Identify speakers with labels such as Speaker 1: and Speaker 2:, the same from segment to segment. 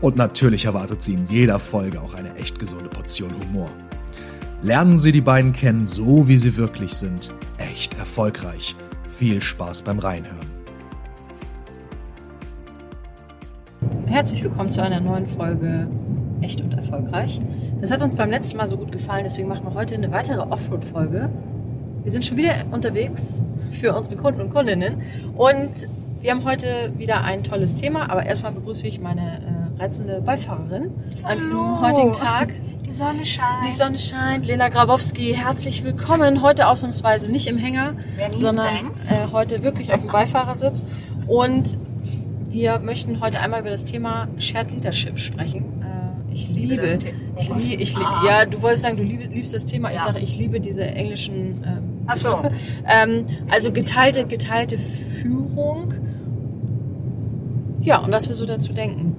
Speaker 1: Und natürlich erwartet Sie in jeder Folge auch eine echt gesunde Portion Humor. Lernen Sie die beiden kennen, so wie sie wirklich sind. Echt erfolgreich. Viel Spaß beim Reinhören.
Speaker 2: Herzlich willkommen zu einer neuen Folge Echt und Erfolgreich. Das hat uns beim letzten Mal so gut gefallen, deswegen machen wir heute eine weitere Offroad-Folge. Wir sind schon wieder unterwegs für unsere Kunden und Kundinnen und wir haben heute wieder ein tolles Thema, aber erstmal begrüße ich meine äh, reizende Beifahrerin an diesem heutigen Tag.
Speaker 3: Die Sonne scheint.
Speaker 2: Die Sonne scheint. Lena Grabowski, herzlich willkommen. Heute ausnahmsweise nicht im Hänger, sondern äh, heute wirklich auf dem Beifahrersitz. Und wir möchten heute einmal über das Thema Shared Leadership sprechen. Äh, ich liebe,
Speaker 3: das Thema.
Speaker 2: ich liebe, ich lieb,
Speaker 3: Ah.
Speaker 2: ja, du wolltest sagen, du lieb, liebst das Thema. Ich
Speaker 3: Ja.
Speaker 2: sage, ich liebe diese englischen ähm,
Speaker 3: Ach so.
Speaker 2: Ähm, also geteilte, geteilte Führung. Ja, und was wir so dazu denken.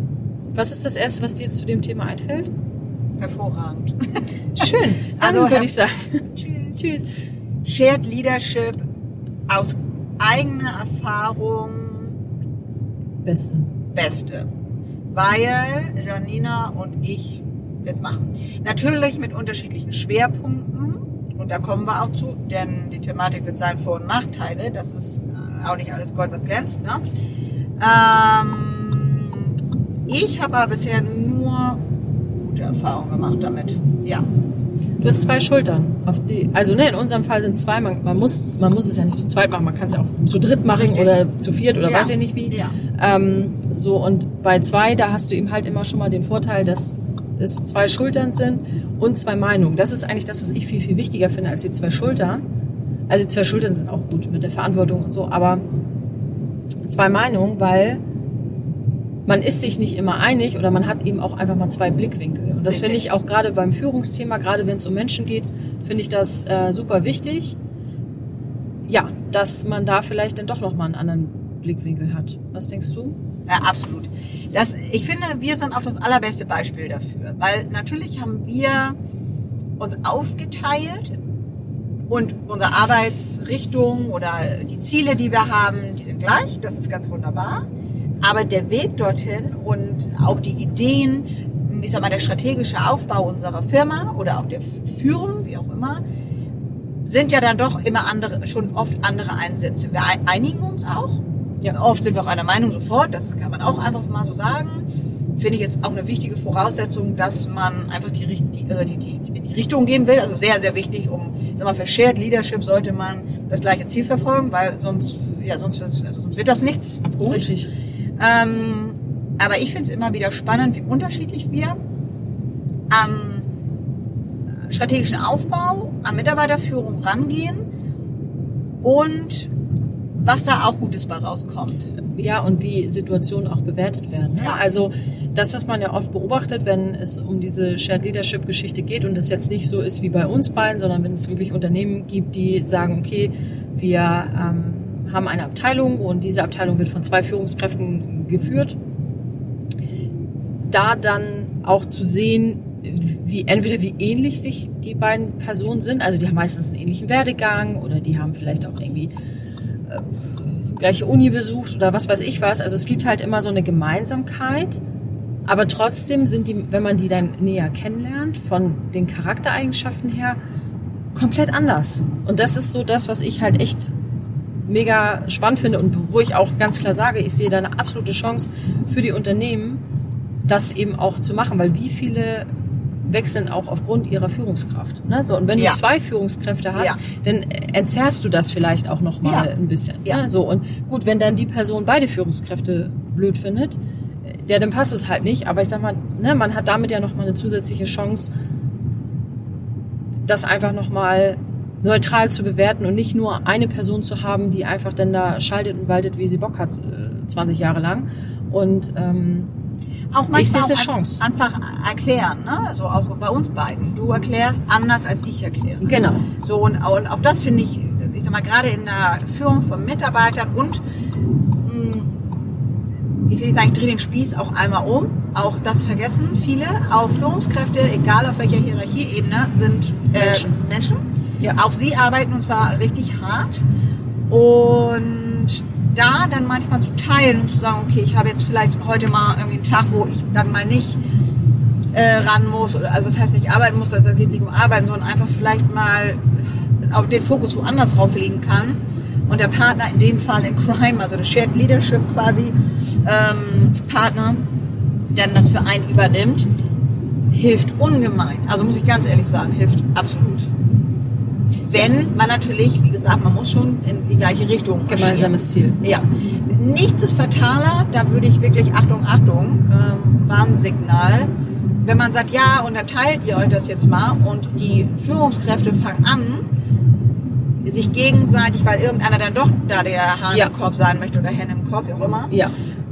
Speaker 2: Was ist das Erste, was dir zu dem Thema einfällt?
Speaker 3: Hervorragend.
Speaker 2: Schön. Dann
Speaker 3: Also,
Speaker 2: würde ich sagen,
Speaker 3: Tschüss.
Speaker 2: tschüss.
Speaker 3: Shared Leadership aus eigener Erfahrung
Speaker 2: Beste.
Speaker 3: Beste. Weil Janina und ich es machen. Natürlich mit unterschiedlichen Schwerpunkten. Und da kommen wir auch zu, denn die Thematik wird sein Vor- und Nachteile. Das ist äh, auch nicht alles Gold, was glänzt. Ne? Ähm, ich habe aber bisher nur gute Erfahrungen gemacht damit. Ja.
Speaker 2: Du hast zwei Schultern. Auf die, also ne, in unserem Fall sind es zwei. Man, man, muss, man muss es ja nicht zu zweit machen. Man kann es ja auch zu dritt machen
Speaker 3: Richtig.
Speaker 2: oder zu viert oder
Speaker 3: Ja.
Speaker 2: weiß ich nicht wie.
Speaker 3: Ja.
Speaker 2: Ähm, so und bei zwei, da hast du eben halt immer schon mal den Vorteil, dass es zwei Schultern sind und zwei Meinungen. Das ist eigentlich das, was ich viel, viel wichtiger finde als die zwei Schultern. Also die zwei Schultern sind auch gut mit der Verantwortung und so, aber zwei Meinungen, weil man ist sich nicht immer einig oder man hat eben auch einfach mal zwei Blickwinkel. Und das finde ich auch gerade beim Führungsthema, gerade wenn es um Menschen geht, finde ich das äh, super wichtig. Ja, dass man da vielleicht dann doch nochmal einen anderen Blickwinkel hat. Was denkst du?
Speaker 3: Ja, absolut. Das, ich finde, wir sind auch das allerbeste Beispiel dafür, weil natürlich haben wir uns aufgeteilt und unsere Arbeitsrichtung oder die Ziele, die wir haben, die sind gleich. Das ist ganz wunderbar. Aber der Weg dorthin und auch die Ideen, ich sag mal, der strategische Aufbau unserer Firma oder auch der Führung, wie auch immer, sind ja dann doch immer andere, schon oft andere Einsätze. Wir ein- einigen uns auch.
Speaker 2: Ja.
Speaker 3: Oft sind wir auch einer Meinung sofort, das kann man auch einfach mal so sagen. Finde ich jetzt auch eine wichtige Voraussetzung, dass man einfach die, äh, die, die, in die Richtung gehen will. Also sehr, sehr wichtig, um, sag mal, für Shared Leadership sollte man das gleiche Ziel verfolgen, weil sonst, ja, sonst, also sonst wird das nichts. Punkt.
Speaker 2: Richtig.
Speaker 3: Ähm, aber ich finde es immer wieder spannend, wie unterschiedlich wir am strategischen Aufbau, an Mitarbeiterführung rangehen und was da auch Gutes bei rauskommt.
Speaker 2: Ja, und wie Situationen auch bewertet werden. Ne?
Speaker 3: Ja.
Speaker 2: Also das, was man ja oft beobachtet, wenn es um diese Shared Leadership Geschichte geht und das jetzt nicht so ist wie bei uns beiden, sondern wenn es wirklich Unternehmen gibt, die sagen, okay, wir ähm, haben eine Abteilung und diese Abteilung wird von zwei Führungskräften geführt, da dann auch zu sehen, wie entweder wie ähnlich sich die beiden Personen sind, also die haben meistens einen ähnlichen Werdegang oder die haben vielleicht auch irgendwie gleiche Uni besucht oder was weiß ich was. Also es gibt halt immer so eine Gemeinsamkeit, aber trotzdem sind die, wenn man die dann näher kennenlernt, von den Charaktereigenschaften her, komplett anders. Und das ist so das, was ich halt echt mega spannend finde und wo ich auch ganz klar sage, ich sehe da eine absolute Chance für die Unternehmen, das eben auch zu machen, weil wie viele wechseln auch aufgrund ihrer Führungskraft. Ne? So, und wenn
Speaker 3: Ja.
Speaker 2: du zwei Führungskräfte hast,
Speaker 3: Ja.
Speaker 2: dann entzerrst du das vielleicht auch noch mal
Speaker 3: Ja.
Speaker 2: ein bisschen.
Speaker 3: Ja.
Speaker 2: Ne? So, und gut, wenn dann die Person beide Führungskräfte blöd findet, ja, dann passt es halt nicht. Aber ich sag mal, ne, man hat damit ja noch mal eine zusätzliche Chance, das einfach noch mal neutral zu bewerten und nicht nur eine Person zu haben, die einfach dann da schaltet und waltet, wie sie Bock hat, äh, 20 Jahre lang. Und ähm,
Speaker 3: auch manchmal
Speaker 2: ich sehe es Chance.
Speaker 3: einfach erklären, ne? Also auch bei uns beiden. Du erklärst anders als ich erkläre.
Speaker 2: Genau.
Speaker 3: So und, und auch das finde ich, ich sag mal gerade in der Führung von Mitarbeitern und mh, ich will nicht sagen, ich drehe den Spieß auch einmal um. Auch das vergessen viele. Auch Führungskräfte, egal auf welcher Hierarchieebene, sind äh,
Speaker 2: Menschen.
Speaker 3: Menschen.
Speaker 2: Ja.
Speaker 3: Auch sie arbeiten und zwar richtig hart. Und da dann manchmal zu teilen und zu sagen, okay, ich habe jetzt vielleicht heute mal irgendwie einen Tag, wo ich dann mal nicht äh, ran muss, oder, also was heißt nicht arbeiten muss, da geht es nicht um Arbeiten, sondern einfach vielleicht mal auch den Fokus woanders drauf legen kann. Und der Partner in dem Fall in Crime, also der Shared Leadership quasi, ähm, Partner, dann das für einen übernimmt, hilft ungemein. Also muss ich ganz ehrlich sagen, hilft absolut. Wenn man natürlich, wie gesagt, man muss schon in die gleiche Richtung.
Speaker 2: Gemeinsames Ziel.
Speaker 3: Ja. Nichts ist fataler, da würde ich wirklich, Achtung, Achtung, ähm, Warnsignal. Wenn man sagt, ja, und dann teilt ihr euch das jetzt mal und die Führungskräfte fangen an, sich gegenseitig, weil irgendeiner dann doch da der Hahn
Speaker 2: Ja.
Speaker 3: im Korb sein möchte oder Henne im Korb, wie auch immer,
Speaker 2: Ja.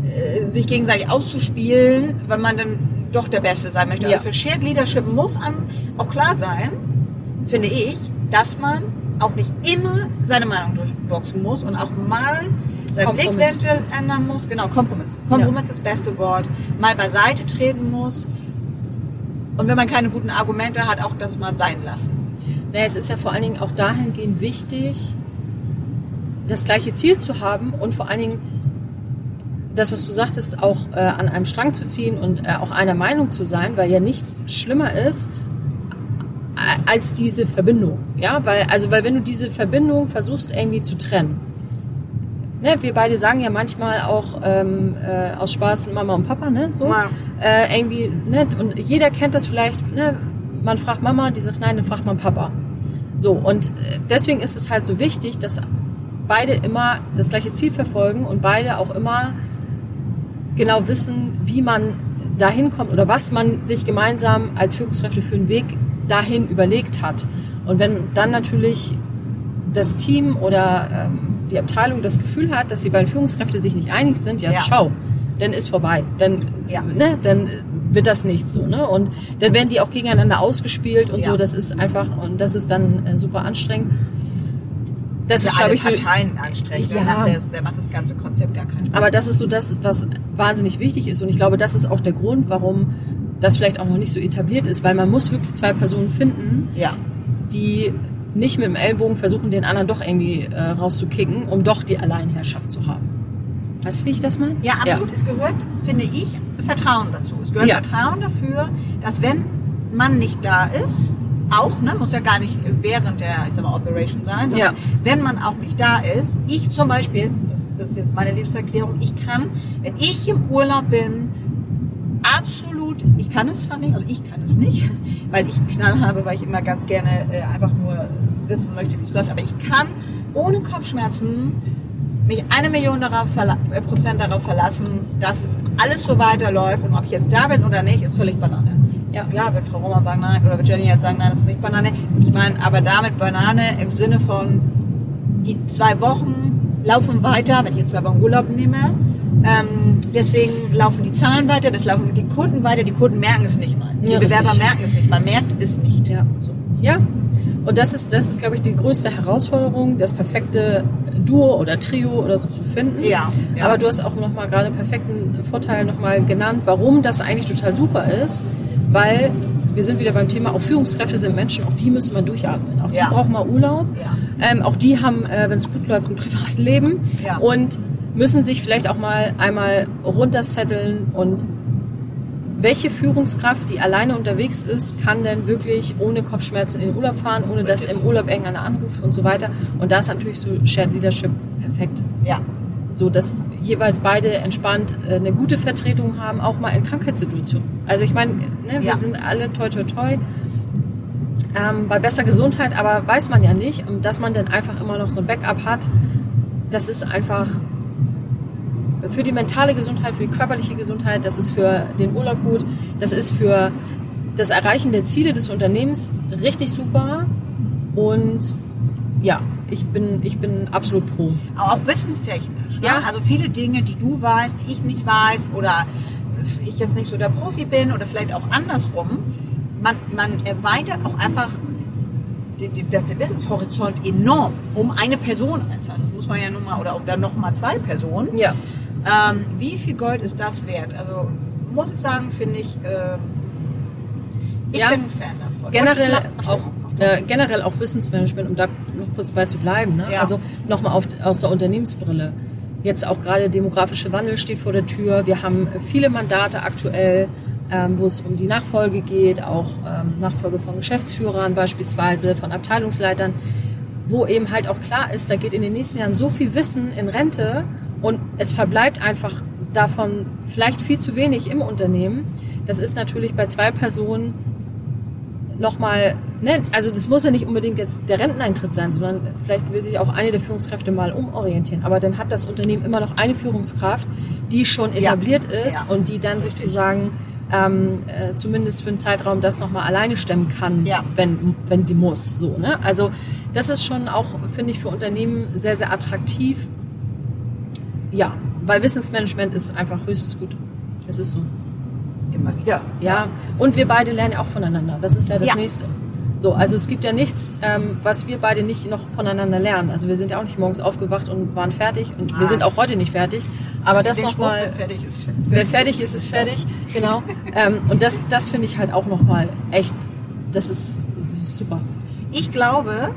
Speaker 3: äh, sich gegenseitig auszuspielen, wenn man dann doch der Beste sein möchte.
Speaker 2: Ja.
Speaker 3: Also für Shared Leadership muss an auch klar sein, finde ich, dass man auch nicht immer seine Meinung durchboxen muss und auch mal seinen. Blickwinkel ändern muss. Genau, Kompromiss. Kompromiss ist das beste Wort. Mal beiseite treten muss. Und wenn man keine guten Argumente hat, auch das mal sein lassen.
Speaker 2: Naja, es ist ja vor allen Dingen auch dahingehend wichtig, das gleiche Ziel zu haben und vor allen Dingen das, was du sagtest, auch äh, an einem Strang zu ziehen und äh, auch einer Meinung zu sein, weil ja nichts schlimmer ist als diese Verbindung. Ja, weil, also, weil wenn du diese Verbindung versuchst irgendwie zu trennen, ne, wir beide sagen ja manchmal auch ähm, äh, aus Spaß Mama und Papa, ne, so,
Speaker 3: Ja.
Speaker 2: äh, irgendwie, ne, und jeder kennt das vielleicht, ne, man fragt Mama, die sagt nein, dann fragt man Papa. So, und äh, deswegen ist es halt so wichtig, dass beide immer das gleiche Ziel verfolgen und beide auch immer genau wissen, wie man dahin kommt oder was man sich gemeinsam als Führungskräfte für einen Weg dahin überlegt hat. Und wenn dann natürlich das Team oder ähm, die Abteilung das Gefühl hat, dass die beiden Führungskräfte sich nicht einig sind, ja,
Speaker 3: Ja.
Speaker 2: schau, dann ist vorbei. Dann,
Speaker 3: Ja.
Speaker 2: ne, dann wird das nicht so. Ne? Und dann werden die auch gegeneinander ausgespielt und
Speaker 3: Ja.
Speaker 2: so. Das ist einfach, und das ist dann äh, super anstrengend. Das ist, glaube ich, so.
Speaker 3: Parteien anstrengend.
Speaker 2: Ja.
Speaker 3: Der, macht das, der macht das ganze Konzept gar keinen Sinn.
Speaker 2: Aber das ist so das, was wahnsinnig wichtig ist. Und ich glaube, das ist auch der Grund, warum das vielleicht auch noch nicht so etabliert ist, weil man muss wirklich zwei Personen finden,
Speaker 3: ja.
Speaker 2: die nicht mit dem Ellbogen versuchen, den anderen doch irgendwie äh, rauszukicken, um doch die Alleinherrschaft zu haben. Weißt du, wie ich das meine?
Speaker 3: Ja, absolut. Es gehört, finde ich, Vertrauen dazu. Es gehört
Speaker 2: Ja.
Speaker 3: Vertrauen dafür, dass wenn man nicht da ist, auch, ne, muss ja gar nicht während der, ich sag mal, Operation sein, sondern
Speaker 2: Ja.
Speaker 3: wenn man auch nicht da ist, ich zum Beispiel, das, das ist jetzt meine Lebenserklärung, ich kann, wenn ich im Urlaub bin, absolut, ich kann es nicht, also ich kann es nicht, weil ich einen Knall habe, weil ich immer ganz gerne äh, einfach nur wissen möchte, wie es läuft, aber ich kann ohne Kopfschmerzen mich eine Million darauf äh, Prozent darauf verlassen, dass es alles so weiterläuft und ob ich jetzt da bin oder nicht, ist völlig Banane.
Speaker 2: Ja.
Speaker 3: Klar wird Frau Roman sagen nein oder wird Jenny jetzt sagen nein, das ist nicht Banane. Ich meine aber damit Banane im Sinne von die zwei Wochen laufen weiter, wenn ich jetzt zwei Wochen Urlaub nehme. Ähm, deswegen laufen die Zahlen weiter, das laufen die Kunden weiter, die Kunden merken es nicht mal. Die
Speaker 2: Ja,
Speaker 3: Bewerber
Speaker 2: richtig.
Speaker 3: merken es nicht, man merkt es nicht.
Speaker 2: Ja.
Speaker 3: So.
Speaker 2: Ja. Und das ist, das ist, glaube ich, die größte Herausforderung, das perfekte Duo oder Trio oder so zu finden.
Speaker 3: Ja, ja.
Speaker 2: Aber du hast auch noch mal gerade perfekten Vorteil noch mal genannt, warum das eigentlich total super ist, weil wir sind wieder beim Thema, auch Führungskräfte sind Menschen, auch die müssen mal durchatmen. Auch die
Speaker 3: Ja.
Speaker 2: brauchen mal Urlaub.
Speaker 3: Ja.
Speaker 2: Ähm, auch die haben, äh, wenn es gut läuft, ein Privatleben
Speaker 3: Ja.
Speaker 2: und müssen sich vielleicht auch mal einmal runtersetteln und welche Führungskraft, die alleine unterwegs ist, kann denn wirklich ohne Kopfschmerzen in den Urlaub fahren, ohne dass im Urlaub irgendeiner anruft und so weiter. Und da ist natürlich so Shared Leadership perfekt.
Speaker 3: ja.
Speaker 2: So, dass jeweils beide entspannt äh, eine gute Vertretung haben, auch mal in Krankheitssituationen. Also ich meine, ne, wir
Speaker 3: Ja.
Speaker 2: sind alle toi toi toi ähm, bei bester Gesundheit, aber weiß man ja nicht, dass man dann einfach immer noch so ein Backup hat, das ist einfach für die mentale Gesundheit, für die körperliche Gesundheit, das ist für den Urlaub gut, das ist für das Erreichen der Ziele des Unternehmens richtig super und ja, ich bin, ich bin absolut pro.
Speaker 3: Aber auch wissenstechnisch. Ne?
Speaker 2: Ja.
Speaker 3: Also viele Dinge, die du weißt, die ich nicht weiß oder ich jetzt nicht so der Profi bin oder vielleicht auch andersrum, man, man erweitert auch einfach die, die, das, der Wissenshorizont enorm um eine Person einfach. Das muss man ja nun mal, oder um dann noch mal zwei Personen.
Speaker 2: Ja.
Speaker 3: Ähm, wie viel Gold ist das wert? Also muss ich sagen, finde ich, äh, ich
Speaker 2: Ja.
Speaker 3: bin ein Fan davon.
Speaker 2: Generell auch, äh, generell auch Wissensmanagement, um da kurz bei zu bleiben. Ne?
Speaker 3: Ja.
Speaker 2: Also nochmal aus der Unternehmensbrille. Jetzt auch gerade demografische Wandel steht vor der Tür. Wir haben viele Mandate aktuell, ähm, wo es um die Nachfolge geht, auch ähm, Nachfolge von Geschäftsführern beispielsweise, von Abteilungsleitern, wo eben halt auch klar ist, da geht in den nächsten Jahren so viel Wissen in Rente und es verbleibt einfach davon vielleicht viel zu wenig im Unternehmen. Das ist natürlich bei zwei Personen nochmal, ne, also das muss ja nicht unbedingt jetzt der Renteneintritt sein, sondern vielleicht will sich auch eine der Führungskräfte mal umorientieren. Aber dann hat das Unternehmen immer noch eine Führungskraft, die schon etabliert ist
Speaker 3: Ja.
Speaker 2: und die dann
Speaker 3: Richtig.
Speaker 2: sozusagen ähm, äh, zumindest für einen Zeitraum das nochmal alleine stemmen kann,
Speaker 3: Ja.
Speaker 2: wenn, wenn sie muss. So, ne? Also das ist schon auch, finde ich, für Unternehmen sehr, sehr attraktiv. Ja, weil Wissensmanagement ist einfach höchstes Gut. Es ist so.
Speaker 3: Immer wieder.
Speaker 2: Ja, und wir beide lernen ja auch voneinander. Das ist ja das
Speaker 3: Ja.
Speaker 2: Nächste. So, also es gibt ja nichts, ähm, was wir beide nicht noch voneinander lernen. Also wir sind ja auch nicht morgens aufgewacht und waren fertig und wir
Speaker 3: Ah.
Speaker 2: sind auch heute nicht fertig. Aber das nochmal,
Speaker 3: wer fertig ist, fertig.
Speaker 2: wer fertig ist, ist fertig. Genau. ähm, und das, das finde ich halt auch nochmal echt, das ist, das ist super.
Speaker 3: Ich glaube,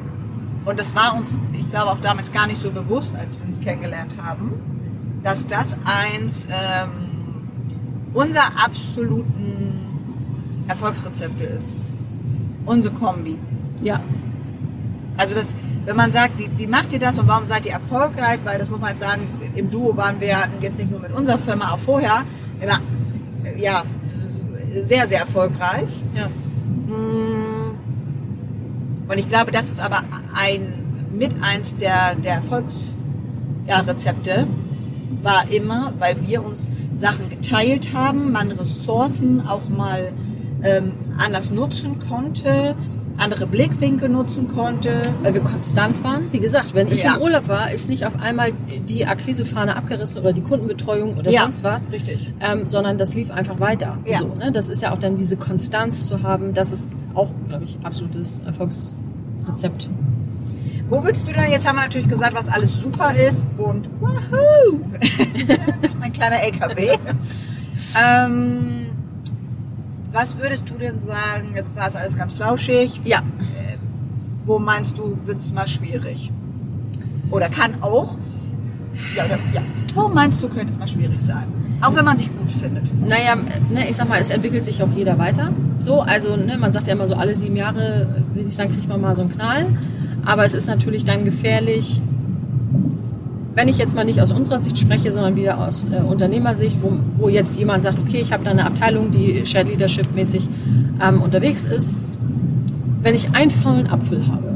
Speaker 3: und das war uns, ich glaube auch damals gar nicht so bewusst, als wir uns kennengelernt haben, dass das eins ähm, unserer absoluten Erfolgsrezepte ist. Unsere Kombi.
Speaker 2: Ja,
Speaker 3: Also das, wenn man sagt, wie, wie macht ihr das und warum seid ihr erfolgreich? Weil das muss man jetzt sagen, im Duo waren wir jetzt nicht nur mit unserer Firma, auch vorher immer, äh, ja, sehr, sehr erfolgreich.
Speaker 2: ja.
Speaker 3: Mm. Und ich glaube, das ist aber ein mit eins der, der Erfolgsrezepte ja, war immer, weil wir uns Sachen geteilt haben, man Ressourcen auch mal ähm, anders nutzen konnte, andere Blickwinkel nutzen konnte.
Speaker 2: Weil wir konstant waren. Wie gesagt, wenn ich
Speaker 3: Ja.
Speaker 2: im Urlaub war, ist nicht auf einmal die Akquisefahne abgerissen oder die Kundenbetreuung oder
Speaker 3: Ja,
Speaker 2: sonst was.
Speaker 3: richtig.
Speaker 2: Ähm, sondern das lief einfach weiter.
Speaker 3: Ja.
Speaker 2: So, ne? Das ist ja auch dann diese Konstanz zu haben, das ist auch, glaube ich, absolutes Erfolgsrezept.
Speaker 3: Wo würdest du denn, jetzt haben wir natürlich gesagt, was alles super ist und wahoo, mein kleiner LKW. ähm, was würdest du denn sagen, jetzt war es alles ganz flauschig,
Speaker 2: Ja,
Speaker 3: wo meinst du, wird es mal schwierig? Oder kann auch, ja, oder, ja, wo meinst du, könnte es mal schwierig sein? Auch wenn man sich gut findet.
Speaker 2: naja, ne, ich sag mal, es entwickelt sich auch jeder weiter. So, also ne, man sagt ja immer so, alle sieben Jahre, will ich sagen, kriegt man mal so einen Knall. Aber es ist natürlich dann gefährlich, wenn ich jetzt mal nicht aus unserer Sicht spreche, sondern wieder aus äh, Unternehmersicht, wo, wo jetzt jemand sagt, okay, ich habe da eine Abteilung, die Shared Leadership mäßig ähm, unterwegs ist. Wenn ich einen faulen Apfel habe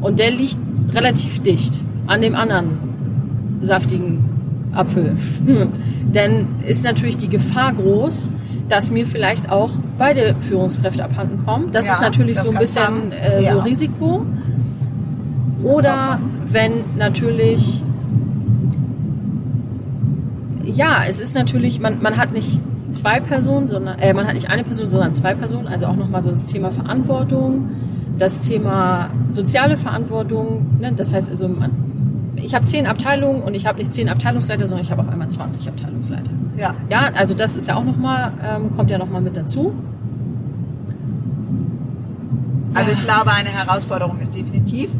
Speaker 2: und der liegt relativ dicht an dem anderen saftigen Apfel, dann ist natürlich die Gefahr groß, dass mir vielleicht auch beide Führungskräfte abhanden kommen. Das
Speaker 3: Ja,
Speaker 2: ist natürlich
Speaker 3: das
Speaker 2: so ein bisschen äh, so
Speaker 3: Ja.
Speaker 2: Risiko.
Speaker 3: auch
Speaker 2: Oder wenn natürlich, ja, es ist natürlich, man, man hat nicht zwei Personen, sondern äh, man hat nicht eine Person, sondern zwei Personen. Also auch nochmal so das Thema Verantwortung, das Thema soziale Verantwortung. Ne? Das heißt also, man, ich habe zehn Abteilungen und ich habe nicht zehn Abteilungsleiter, sondern ich habe auf einmal 20 Abteilungsleiter.
Speaker 3: Ja.
Speaker 2: Ja, also das ist ja auch nochmal, ähm, kommt ja nochmal mit dazu.
Speaker 3: Also ich glaube, eine Herausforderung ist definitiv,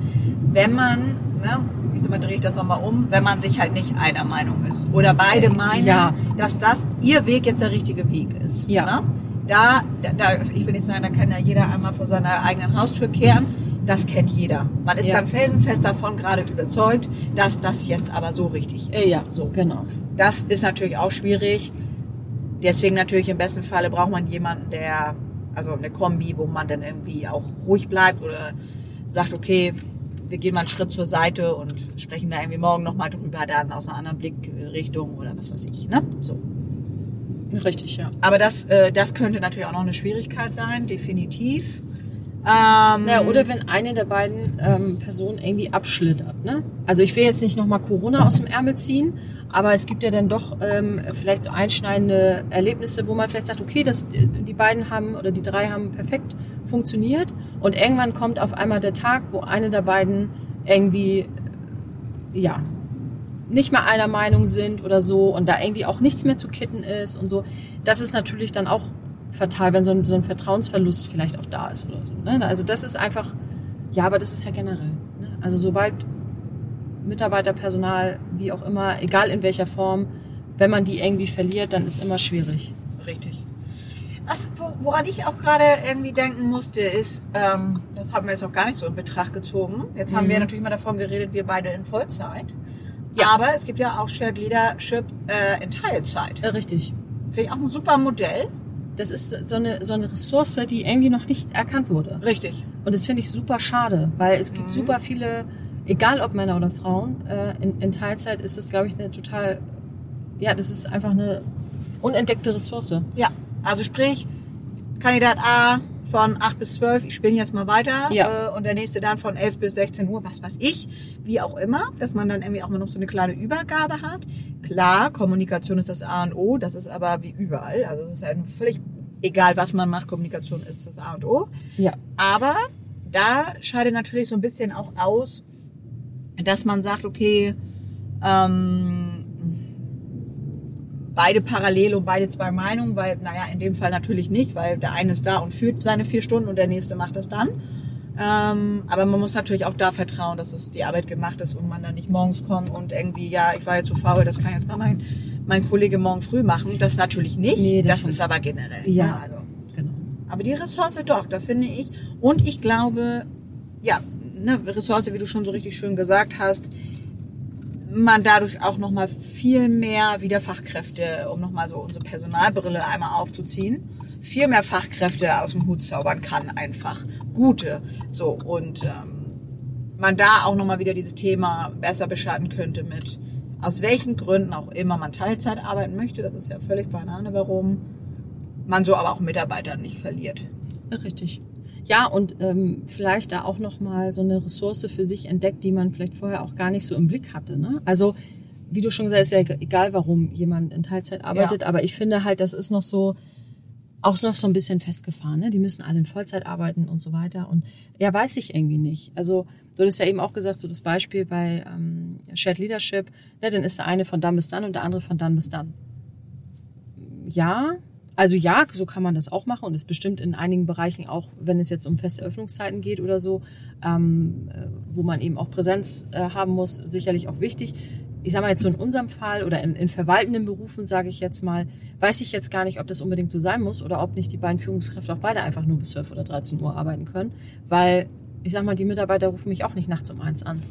Speaker 3: wenn man, ne, wie sag mal, drehe ich das nochmal um, wenn man sich halt nicht einer Meinung ist. Oder beide meinen,
Speaker 2: Ja.
Speaker 3: dass das ihr Weg jetzt der richtige Weg ist.
Speaker 2: Ja.
Speaker 3: Ne? Da, da, da, ich will nicht sagen, da kann ja jeder einmal vor seiner eigenen Haustür kehren. Das kennt jeder. Man ist
Speaker 2: Ja.
Speaker 3: dann felsenfest davon gerade überzeugt, dass das jetzt aber so richtig ist.
Speaker 2: Ja,
Speaker 3: So.
Speaker 2: genau.
Speaker 3: Das ist natürlich auch schwierig. Deswegen natürlich im besten Falle braucht man jemanden, der, also eine Kombi, wo man dann irgendwie auch ruhig bleibt oder sagt, okay, wir gehen mal einen Schritt zur Seite und sprechen da irgendwie morgen nochmal drüber, dann aus einer anderen Blickrichtung oder was weiß ich. Ne? So.
Speaker 2: Richtig, ja.
Speaker 3: Aber das, äh, das könnte natürlich auch noch eine Schwierigkeit sein, definitiv. Ähm,
Speaker 2: Ja, oder wenn eine der beiden ähm, Personen irgendwie abschlittert. Ne? Also ich will jetzt nicht nochmal Corona aus dem Ärmel ziehen, Aber es gibt ja dann doch ähm, vielleicht so einschneidende Erlebnisse, wo man vielleicht sagt, okay, das, die beiden haben oder die drei haben perfekt funktioniert und irgendwann kommt auf einmal der Tag, wo eine der beiden irgendwie, ja, nicht mehr einer Meinung sind oder so und da irgendwie auch nichts mehr zu kitten ist und so. Das ist natürlich dann auch fatal, wenn so ein, so ein Vertrauensverlust vielleicht auch da ist oder so. Ne? Also das ist einfach, ja, aber das ist ja generell. Ne? Also sobald Mitarbeiter, Personal, wie auch immer, egal in welcher Form, wenn man die irgendwie verliert, dann ist immer schwierig.
Speaker 3: Richtig. Was, woran ich auch gerade irgendwie denken musste, ist, ähm, das haben wir jetzt noch gar nicht so in Betracht gezogen. Jetzt mhm. haben wir mhm. natürlich mal davon geredet, wir beide in Vollzeit. Ja. Aber es gibt ja auch Shared Leadership äh, in Teilzeit.
Speaker 2: Äh, richtig.
Speaker 3: Finde ich auch ein super Modell.
Speaker 2: Das ist so eine, so eine Ressource, die irgendwie noch nicht erkannt wurde.
Speaker 3: Richtig.
Speaker 2: Und das finde ich super schade, weil es gibt mhm. super viele, egal ob Männer oder Frauen, äh, in, in Teilzeit ist das, glaube ich, eine total, ja, das ist einfach eine unentdeckte Ressource.
Speaker 3: Ja, also sprich, Kandidat A von 8 bis 12, ich spinne jetzt mal weiter. Ja. Äh, und der nächste dann von 11 bis 16 Uhr, was weiß ich, wie auch immer, dass man dann irgendwie auch mal noch so eine kleine Übergabe hat. Klar, Kommunikation ist das A und O, das ist aber wie überall. Also es ist halt völlig egal, was man macht, Kommunikation ist das A und O.
Speaker 2: Ja.
Speaker 3: Aber da scheidet natürlich so ein bisschen auch aus, dass man sagt, okay, ähm, beide parallel und beide zwei Meinungen, weil, naja, in dem Fall natürlich nicht, weil der eine ist da und führt seine vier Stunden und der nächste macht das dann. Ähm, aber man muss natürlich auch da vertrauen, dass es die Arbeit gemacht ist und man dann nicht morgens kommt und irgendwie, ja, ich war jetzt zu faul, das kann jetzt mal mein, mein Kollege morgen früh machen. Das natürlich nicht. Nee, das, das ist aber generell.
Speaker 2: Ja, ja also.
Speaker 3: genau. Aber die Ressource doch, da finde ich. Und ich glaube, ja, ne, Ressource, wie du schon so richtig schön gesagt hast, man dadurch auch nochmal viel mehr wieder Fachkräfte, um nochmal so unsere Personalbrille einmal aufzuziehen, viel mehr Fachkräfte aus dem Hut zaubern kann einfach. Gute. So, und ähm, man da auch nochmal wieder dieses Thema besser beschatten könnte mit, aus welchen Gründen auch immer man Teilzeit arbeiten möchte. Das ist ja völlig Banane, warum man so aber auch Mitarbeiter nicht verliert.
Speaker 2: Richtig. Ja, und ähm, vielleicht da auch nochmal so eine Ressource für sich entdeckt, die man vielleicht vorher auch gar nicht so im Blick hatte. Ne? Also, wie du schon gesagt hast, ist ja egal, warum jemand in Teilzeit arbeitet, ja. aber ich finde halt, das ist noch so, auch noch so ein bisschen festgefahren. Ne? Die müssen alle in Vollzeit arbeiten und so weiter. Und ja, weiß ich irgendwie nicht. Also, du hast ja eben auch gesagt, so das Beispiel bei ähm, Shared Leadership, ne, dann ist der eine von dann bis dann und der andere von dann bis dann. Ja, also ja, so kann man das auch machen und ist bestimmt in einigen Bereichen auch, wenn es jetzt um feste Öffnungszeiten geht oder so, ähm, äh, wo man eben auch Präsenz äh, haben muss, sicherlich auch wichtig. Ich sage mal jetzt so in unserem Fall oder in, in verwaltenden Berufen, sage ich jetzt mal, weiß ich jetzt gar nicht, ob das unbedingt so sein muss oder ob nicht die beiden Führungskräfte auch beide einfach nur bis 12 oder 13 Uhr arbeiten können, weil ich sag mal, die Mitarbeiter rufen mich auch nicht nachts um eins an.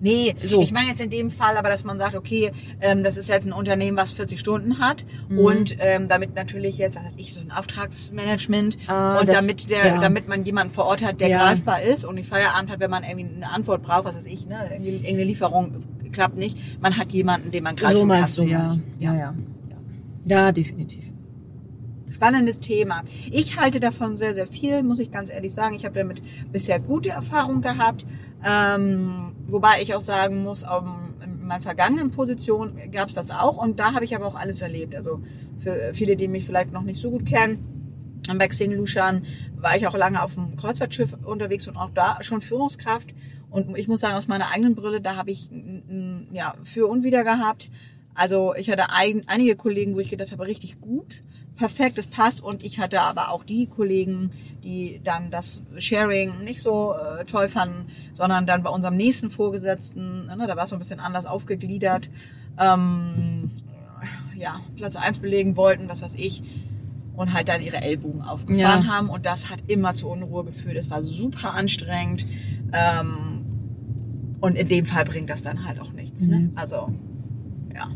Speaker 3: Nee, so. ich meine jetzt in dem Fall aber, dass man sagt, okay, ähm, das ist jetzt ein Unternehmen, was 40 Stunden hat mhm. und ähm, damit natürlich jetzt, was weiß ich, so ein Auftragsmanagement ah, und das, damit der, ja. damit man jemanden vor Ort hat, der ja. greifbar ist und die Feierabend hat, wenn man irgendwie eine Antwort braucht, was weiß ich, ne, irgendeine Lieferung klappt nicht, man hat jemanden, den man greifen
Speaker 2: so meinst kann. Du, ja. ja, ja, ja, ja, definitiv
Speaker 3: spannendes Thema. Ich halte davon sehr, sehr viel, muss ich ganz ehrlich sagen. Ich habe damit bisher gute Erfahrungen gehabt. Ähm, wobei ich auch sagen muss, um, in meiner vergangenen Position gab es das auch und da habe ich aber auch alles erlebt. Also für viele, die mich vielleicht noch nicht so gut kennen, am Baxing Lushan war ich auch lange auf dem Kreuzfahrtschiff unterwegs und auch da schon Führungskraft. Und ich muss sagen, aus meiner eigenen Brille, da habe ich ja für und wieder gehabt. Also ich hatte ein, einige Kollegen, wo ich gedacht habe, richtig gut perfekt, es passt. Und ich hatte aber auch die Kollegen, die dann das Sharing nicht so äh, toll fanden, sondern dann bei unserem nächsten Vorgesetzten, ne, da war es so ein bisschen anders aufgegliedert, ähm, ja, Platz eins belegen wollten, was weiß ich, und halt dann ihre Ellbogen aufgefahren ja. haben. Und das hat immer zu Unruhe geführt. Es war super anstrengend. Ähm, und in dem Fall bringt das dann halt auch nichts. Mhm. Ne? Also, ja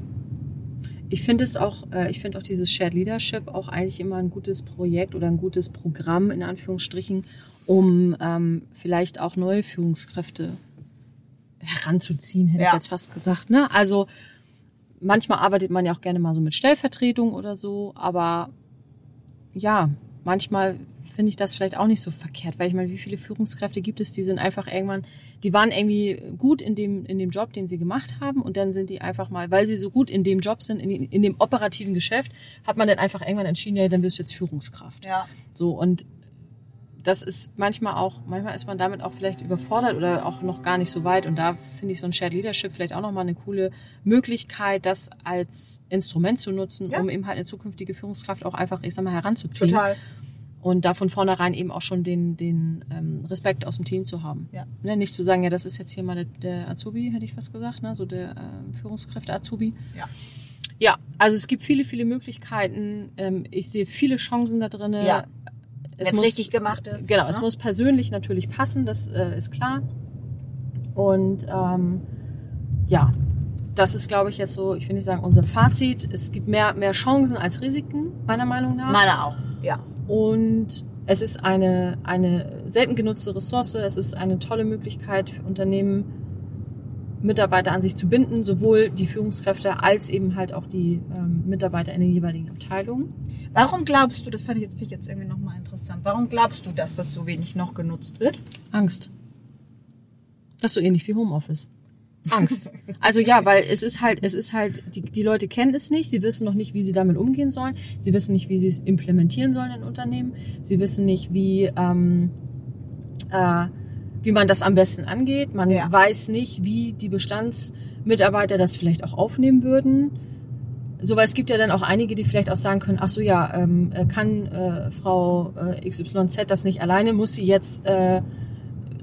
Speaker 2: ich finde es auch, äh, ich finde auch dieses Shared Leadership auch eigentlich immer ein gutes Projekt oder ein gutes Programm in Anführungsstrichen, um ähm, vielleicht auch neue Führungskräfte heranzuziehen, hätte ja. ich jetzt fast gesagt. Ne? Also manchmal arbeitet man ja auch gerne mal so mit Stellvertretung oder so, aber ja, manchmal finde ich das vielleicht auch nicht so verkehrt, weil ich meine, wie viele Führungskräfte gibt es, die sind einfach irgendwann, die waren irgendwie gut in dem, in dem Job, den sie gemacht haben und dann sind die einfach mal, weil sie so gut in dem Job sind, in, in dem operativen Geschäft, hat man dann einfach irgendwann entschieden, ja, dann wirst du jetzt Führungskraft.
Speaker 3: Ja.
Speaker 2: So und das ist manchmal auch, manchmal ist man damit auch vielleicht überfordert oder auch noch gar nicht so weit. Und da finde ich so ein Shared Leadership vielleicht auch nochmal eine coole Möglichkeit, das als Instrument zu nutzen,
Speaker 3: Ja.
Speaker 2: um eben halt eine zukünftige Führungskraft auch einfach, ich sag mal, heranzuziehen.
Speaker 3: Total.
Speaker 2: Und da von vornherein eben auch schon den, den ähm, Respekt aus dem Team zu haben.
Speaker 3: Ja.
Speaker 2: Ne, nicht zu sagen, ja, das ist jetzt hier mal der, der Azubi, hätte ich fast gesagt, ne? so der ähm, Führungskräfte-Azubi.
Speaker 3: Ja.
Speaker 2: Ja, also es gibt viele, viele Möglichkeiten. Ähm, ich sehe viele Chancen da drin.
Speaker 3: Ja.
Speaker 2: Es muss,
Speaker 3: richtig gemacht ist,
Speaker 2: Genau,
Speaker 3: ne?
Speaker 2: es muss persönlich natürlich passen, das äh, ist klar. Und ähm, ja, das ist, glaube ich, jetzt so, ich will nicht sagen, unser Fazit. Es gibt mehr, mehr Chancen als Risiken, meiner Meinung nach.
Speaker 3: Meine auch. Ja.
Speaker 2: Und es ist eine, eine selten genutzte Ressource. Es ist eine tolle Möglichkeit für Unternehmen, Mitarbeiter an sich zu binden, sowohl die Führungskräfte als eben halt auch die ähm, Mitarbeiter in den jeweiligen Abteilungen.
Speaker 3: Warum glaubst du, das fand ich jetzt, ich jetzt irgendwie nochmal interessant, warum glaubst du, dass das so wenig noch genutzt wird?
Speaker 2: Angst. Das ist so ähnlich wie Homeoffice. Angst. Also ja, weil es ist halt, es ist halt, die, die Leute kennen es nicht, sie wissen noch nicht, wie sie damit umgehen sollen, sie wissen nicht, wie sie es implementieren sollen in Unternehmen, sie wissen nicht, wie, ähm, äh, wie man das am besten angeht, man
Speaker 3: Ja.
Speaker 2: weiß nicht, wie die Bestandsmitarbeiter das vielleicht auch aufnehmen würden. So, weil es gibt ja dann auch einige, die vielleicht auch sagen können, ach so ja, ähm, äh, kann äh, Frau äh, XYZ das nicht alleine, muss sie jetzt äh,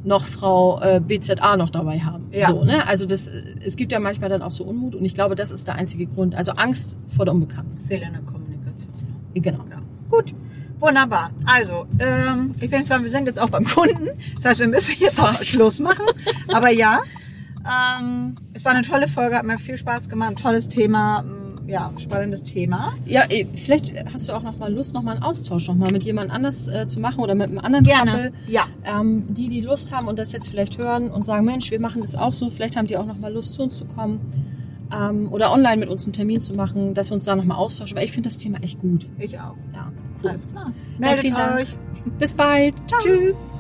Speaker 2: noch Frau äh, BZA noch dabei haben.
Speaker 3: Ja.
Speaker 2: So, ne? Also das, äh, es gibt ja manchmal dann auch so Unmut und ich glaube, das ist der einzige Grund. Also Angst vor der Unbekannten.
Speaker 3: Fehlende Kommunikation.
Speaker 2: Genau.
Speaker 3: Ja. Gut. Wunderbar. Also, ähm, ich würde sagen, wir sind jetzt auch beim Kunden. Das heißt, wir müssen jetzt auch
Speaker 2: Was?
Speaker 3: Schluss machen. Aber ja, ähm, es war eine tolle Folge, hat mir viel Spaß gemacht, ein tolles Thema, ja, spannendes Thema.
Speaker 2: Ja, eh, vielleicht hast du auch noch mal Lust, noch mal einen Austausch noch mal mit jemand anders äh, zu machen oder mit einem anderen
Speaker 3: Gerne.
Speaker 2: Couple.
Speaker 3: Ja.
Speaker 2: Ähm, die, die Lust haben und das jetzt vielleicht hören und sagen, Mensch, wir machen das auch so. Vielleicht haben die auch noch mal Lust, zu uns zu kommen ähm, oder online mit uns einen Termin zu machen, dass wir uns da noch mal austauschen. Weil ich finde das Thema echt gut.
Speaker 3: Ich auch.
Speaker 2: Ja, cool.
Speaker 3: Alles klar.
Speaker 2: Ja,
Speaker 3: Meldet
Speaker 2: vielen Dank.
Speaker 3: euch.
Speaker 2: Bis bald. Ciao.
Speaker 3: Tschüss.